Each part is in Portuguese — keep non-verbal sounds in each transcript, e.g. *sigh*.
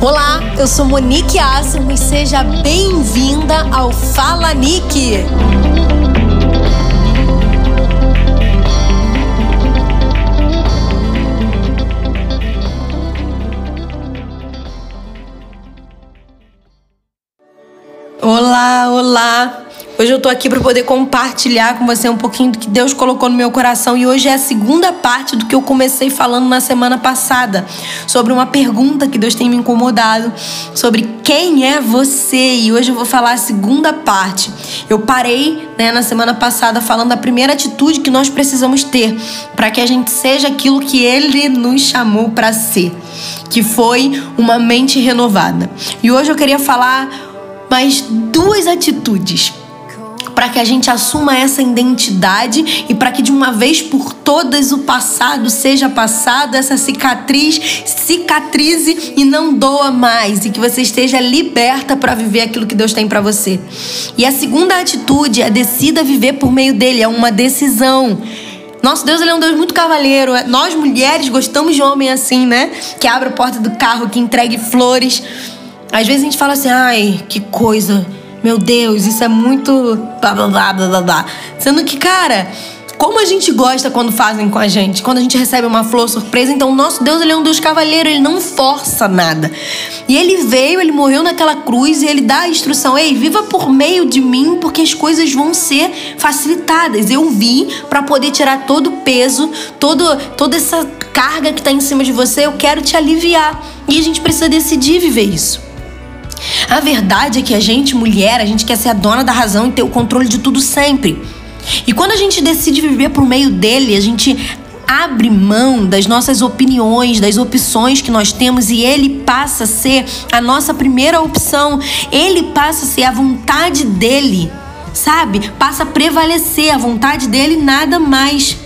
Olá, eu sou Monique Assimo e seja bem-vinda ao Fala Nick. Olá, olá. Hoje eu tô aqui para poder compartilhar com você um pouquinho do que Deus colocou no meu coração e hoje é a segunda parte do que eu comecei falando na semana passada, sobre uma pergunta que Deus tem me incomodado, sobre quem é você. E hoje eu vou falar a segunda parte. Eu parei, né, na semana passada falando da primeira atitude que nós precisamos ter para que a gente seja aquilo que ele nos chamou para ser, que foi uma mente renovada. E hoje eu queria falar mais duas atitudes para que a gente assuma essa identidade e para que de uma vez por todas o passado seja passado, essa cicatriz cicatrize e não doa mais e que você esteja liberta para viver aquilo que Deus tem para você. E a segunda atitude é decida viver por meio dele, é uma decisão. Nosso Deus ele é um Deus muito cavalheiro. Nós mulheres gostamos de homem assim, né? Que abre a porta do carro, que entregue flores. Às vezes a gente fala assim, ai, que coisa meu Deus, isso é muito. blá blá blá blá blá. Sendo que, cara, como a gente gosta quando fazem com a gente, quando a gente recebe uma flor surpresa, então o nosso Deus ele é um Deus cavaleiro, ele não força nada. E ele veio, ele morreu naquela cruz e ele dá a instrução: ei, viva por meio de mim, porque as coisas vão ser facilitadas. Eu vim para poder tirar todo o peso, todo, toda essa carga que está em cima de você, eu quero te aliviar. E a gente precisa decidir viver isso. A verdade é que a gente, mulher, a gente quer ser a dona da razão e ter o controle de tudo sempre. E quando a gente decide viver por meio dele, a gente abre mão das nossas opiniões, das opções que nós temos e ele passa a ser a nossa primeira opção. Ele passa a ser a vontade dele, sabe? Passa a prevalecer a vontade dele nada mais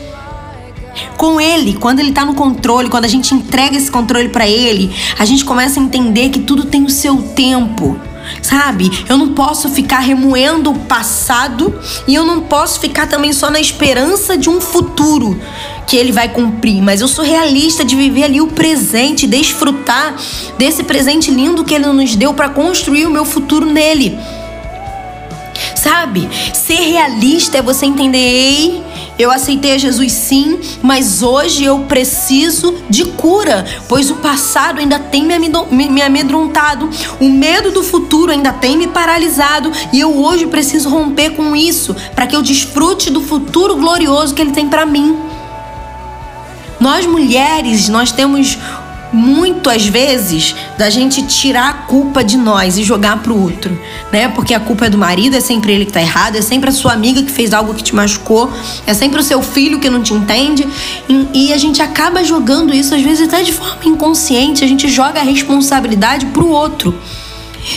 com ele, quando ele tá no controle, quando a gente entrega esse controle para ele, a gente começa a entender que tudo tem o seu tempo. Sabe? Eu não posso ficar remoendo o passado e eu não posso ficar também só na esperança de um futuro que ele vai cumprir, mas eu sou realista de viver ali o presente, desfrutar desse presente lindo que ele nos deu para construir o meu futuro nele. Sabe? Ser realista é você entender, ei, eu aceitei Jesus sim, mas hoje eu preciso de cura, pois o passado ainda tem me amedrontado, o medo do futuro ainda tem me paralisado e eu hoje preciso romper com isso para que eu desfrute do futuro glorioso que Ele tem para mim. Nós mulheres, nós temos muito às vezes da gente tirar a culpa de nós e jogar pro outro, né? Porque a culpa é do marido, é sempre ele que tá errado, é sempre a sua amiga que fez algo que te machucou, é sempre o seu filho que não te entende. E, e a gente acaba jogando isso, às vezes até de forma inconsciente, a gente joga a responsabilidade pro outro.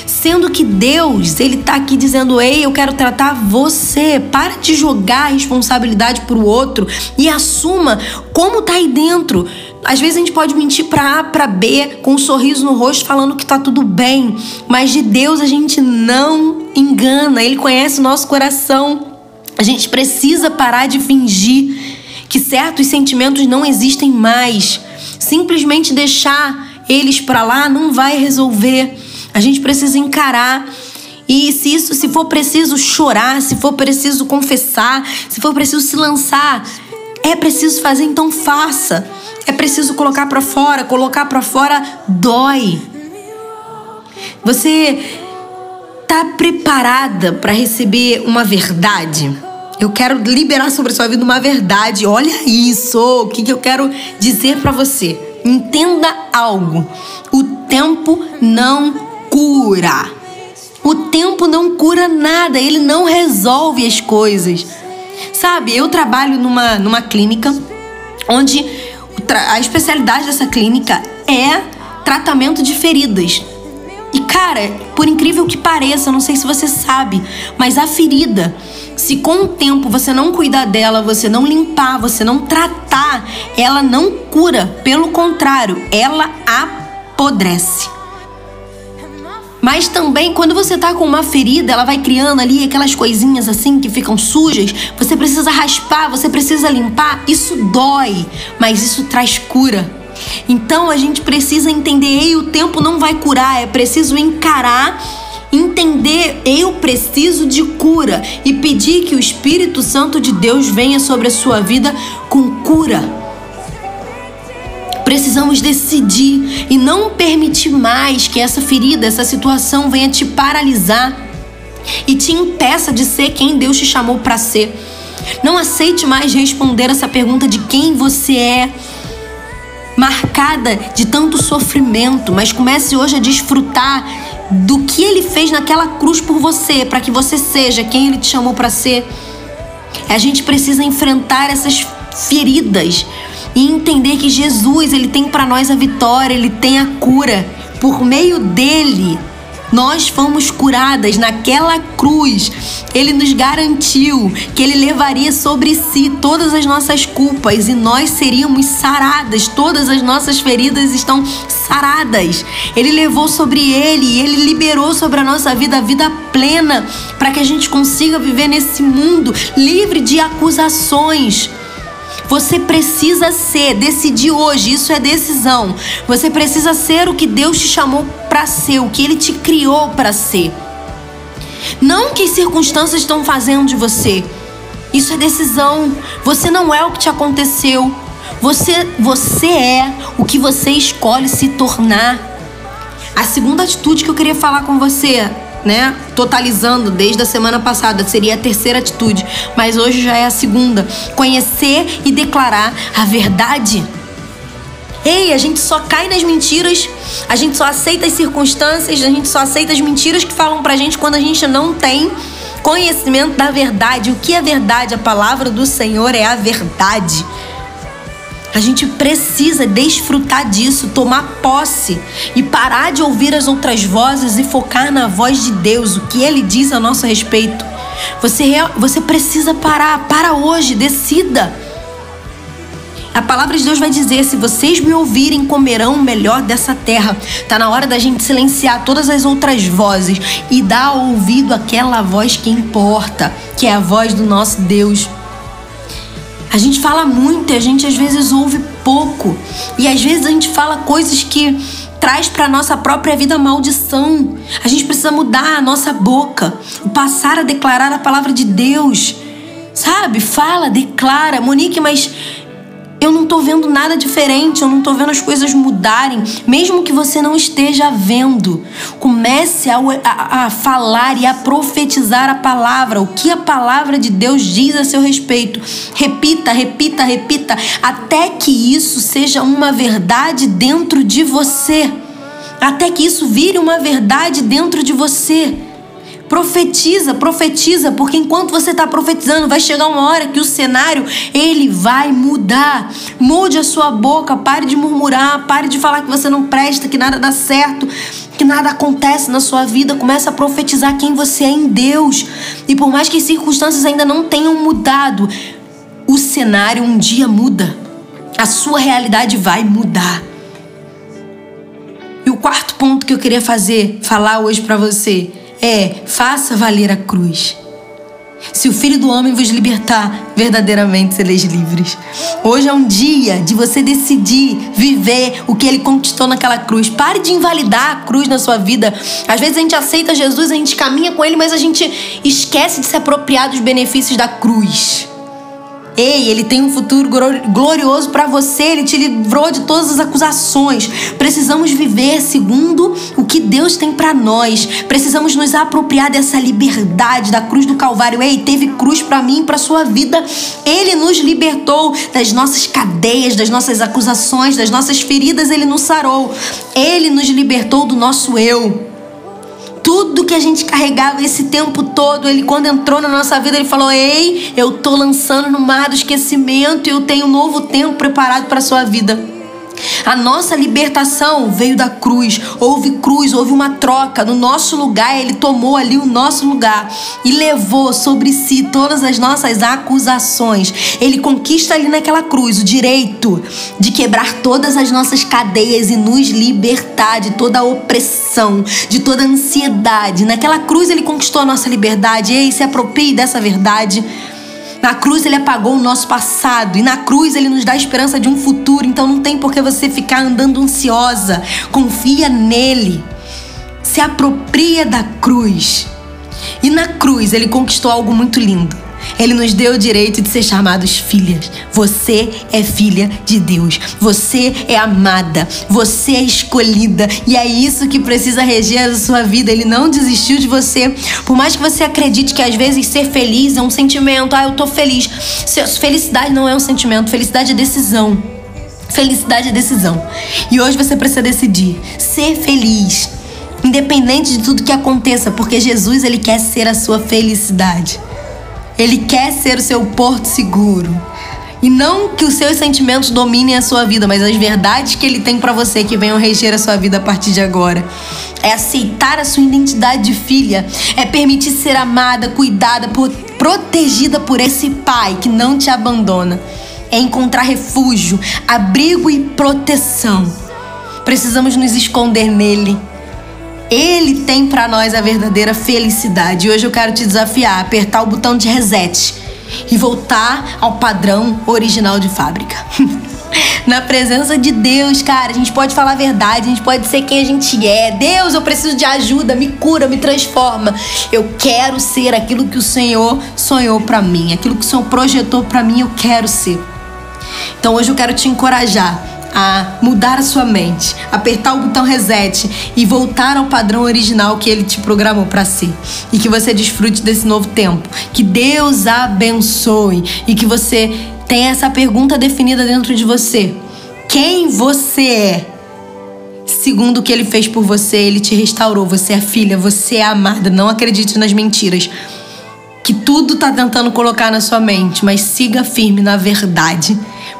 Sendo que Deus, ele tá aqui dizendo: "Ei, eu quero tratar você. Para de jogar a responsabilidade pro outro e assuma como tá aí dentro." Às vezes a gente pode mentir para A, para B, com um sorriso no rosto, falando que tá tudo bem, mas de Deus a gente não engana, Ele conhece o nosso coração. A gente precisa parar de fingir que certos sentimentos não existem mais. Simplesmente deixar eles para lá não vai resolver. A gente precisa encarar e se isso, se for preciso chorar, se for preciso confessar, se for preciso se lançar, é preciso fazer, então faça. É preciso colocar para fora, colocar para fora dói. Você tá preparada para receber uma verdade? Eu quero liberar sobre a sua vida uma verdade. Olha isso, o que, que eu quero dizer para você. Entenda algo. O tempo não cura. O tempo não cura nada, ele não resolve as coisas. Sabe, eu trabalho numa, numa clínica onde a especialidade dessa clínica é tratamento de feridas. E cara, por incrível que pareça, não sei se você sabe, mas a ferida, se com o tempo você não cuidar dela, você não limpar, você não tratar, ela não cura. Pelo contrário, ela apodrece. Mas também, quando você tá com uma ferida, ela vai criando ali aquelas coisinhas assim que ficam sujas. Você precisa raspar, você precisa limpar. Isso dói, mas isso traz cura. Então a gente precisa entender, ei, o tempo não vai curar, é preciso encarar entender eu preciso de cura e pedir que o Espírito Santo de Deus venha sobre a sua vida com cura. Precisamos decidir e não permitir mais que essa ferida, essa situação venha te paralisar e te impeça de ser quem Deus te chamou para ser. Não aceite mais responder essa pergunta de quem você é, marcada de tanto sofrimento, mas comece hoje a desfrutar do que ele fez naquela cruz por você, para que você seja quem ele te chamou para ser. A gente precisa enfrentar essas feridas e entender que Jesus, ele tem para nós a vitória, ele tem a cura. Por meio dele, nós fomos curadas naquela cruz. Ele nos garantiu que ele levaria sobre si todas as nossas culpas e nós seríamos saradas. Todas as nossas feridas estão saradas. Ele levou sobre ele e ele liberou sobre a nossa vida a vida plena para que a gente consiga viver nesse mundo livre de acusações. Você precisa ser, decidir hoje, isso é decisão. Você precisa ser o que Deus te chamou para ser, o que Ele te criou para ser. Não o que as circunstâncias estão fazendo de você. Isso é decisão. Você não é o que te aconteceu. Você, você é o que você escolhe se tornar. A segunda atitude que eu queria falar com você né, totalizando desde a semana passada, seria a terceira atitude, mas hoje já é a segunda. Conhecer e declarar a verdade. Ei, a gente só cai nas mentiras, a gente só aceita as circunstâncias, a gente só aceita as mentiras que falam pra gente quando a gente não tem conhecimento da verdade. O que é verdade? A palavra do Senhor é a verdade. A gente precisa desfrutar disso, tomar posse e parar de ouvir as outras vozes e focar na voz de Deus, o que Ele diz a nosso respeito. Você, você precisa parar, para hoje, decida. A palavra de Deus vai dizer: se vocês me ouvirem, comerão o melhor dessa terra. Tá na hora da gente silenciar todas as outras vozes e dar ouvido àquela voz que importa, que é a voz do nosso Deus. A gente fala muito e a gente às vezes ouve pouco. E às vezes a gente fala coisas que traz para nossa própria vida maldição. A gente precisa mudar a nossa boca, passar a declarar a palavra de Deus. Sabe? Fala, declara. Monique, mas eu não tô vendo nada diferente, eu não tô vendo as coisas mudarem, mesmo que você não esteja vendo. Comece a, a, a, falar e a profetizar a palavra, o que a palavra de Deus diz a seu respeito. Repita, repita, repita, até que isso seja uma verdade dentro de você. Até que isso vire uma verdade dentro de você. Profetiza, profetiza, porque enquanto você está profetizando, vai chegar uma hora que o cenário ele vai mudar. Mude a sua boca, pare de murmurar, pare de falar que você não presta, que nada dá certo, que nada acontece na sua vida. Comece a profetizar quem você é em Deus. E por mais que as circunstâncias ainda não tenham mudado, o cenário um dia muda. A sua realidade vai mudar. E o quarto ponto que eu queria fazer, falar hoje para você, é: faça valer a cruz. Se o Filho do Homem vos libertar, verdadeiramente sereis livres. Hoje é um dia de você decidir viver o que ele conquistou naquela cruz. Pare de invalidar a cruz na sua vida. Às vezes a gente aceita Jesus, a gente caminha com ele, mas a gente esquece de se apropriar dos benefícios da cruz. Ei, ele tem um futuro glorioso para você, ele te livrou de todas as acusações. Precisamos viver segundo o que Deus tem para nós. Precisamos nos apropriar dessa liberdade da cruz do Calvário. Ei, teve cruz para mim para sua vida. Ele nos libertou das nossas cadeias, das nossas acusações, das nossas feridas, ele nos sarou. Ele nos libertou do nosso eu tudo que a gente carregava esse tempo todo, ele quando entrou na nossa vida, ele falou: "Ei, eu tô lançando no mar do esquecimento eu tenho um novo tempo preparado para sua vida". A nossa libertação veio da cruz. Houve cruz, houve uma troca. No nosso lugar, ele tomou ali o nosso lugar e levou sobre si todas as nossas acusações. Ele conquista ali naquela cruz o direito de quebrar todas as nossas cadeias e nos libertar de toda a opressão, de toda a ansiedade. Naquela cruz, ele conquistou a nossa liberdade. Ei, se aproprie dessa verdade. Na cruz ele apagou o nosso passado e na cruz ele nos dá a esperança de um futuro. Então não tem por que você ficar andando ansiosa. Confia nele. Se apropria da cruz. E na cruz ele conquistou algo muito lindo. Ele nos deu o direito de ser chamados filhas. Você é filha de Deus. Você é amada. Você é escolhida. E é isso que precisa reger a sua vida. Ele não desistiu de você. Por mais que você acredite que às vezes ser feliz é um sentimento. Ah, eu tô feliz. Felicidade não é um sentimento. Felicidade é decisão. Felicidade é decisão. E hoje você precisa decidir ser feliz. Independente de tudo que aconteça, porque Jesus ele quer ser a sua felicidade. Ele quer ser o seu porto seguro. E não que os seus sentimentos dominem a sua vida, mas as verdades que ele tem para você que venham reger a sua vida a partir de agora. É aceitar a sua identidade de filha, é permitir ser amada, cuidada, por, protegida por esse pai que não te abandona. É encontrar refúgio, abrigo e proteção. Precisamos nos esconder nele ele tem para nós a verdadeira felicidade. E hoje eu quero te desafiar a apertar o botão de reset e voltar ao padrão original de fábrica. *laughs* Na presença de Deus, cara, a gente pode falar a verdade, a gente pode ser quem a gente é. Deus, eu preciso de ajuda, me cura, me transforma. Eu quero ser aquilo que o Senhor sonhou para mim, aquilo que o Senhor projetou para mim, eu quero ser. Então hoje eu quero te encorajar a mudar a sua mente, apertar o botão reset e voltar ao padrão original que ele te programou para ser. E que você desfrute desse novo tempo. Que Deus abençoe e que você tenha essa pergunta definida dentro de você. Quem você é? Segundo o que ele fez por você, ele te restaurou. Você é filha, você é amada. Não acredite nas mentiras que tudo tá tentando colocar na sua mente, mas siga firme na verdade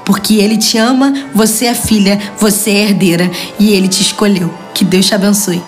porque Ele te ama, você é filha, você é herdeira e Ele te escolheu. Que Deus te abençoe.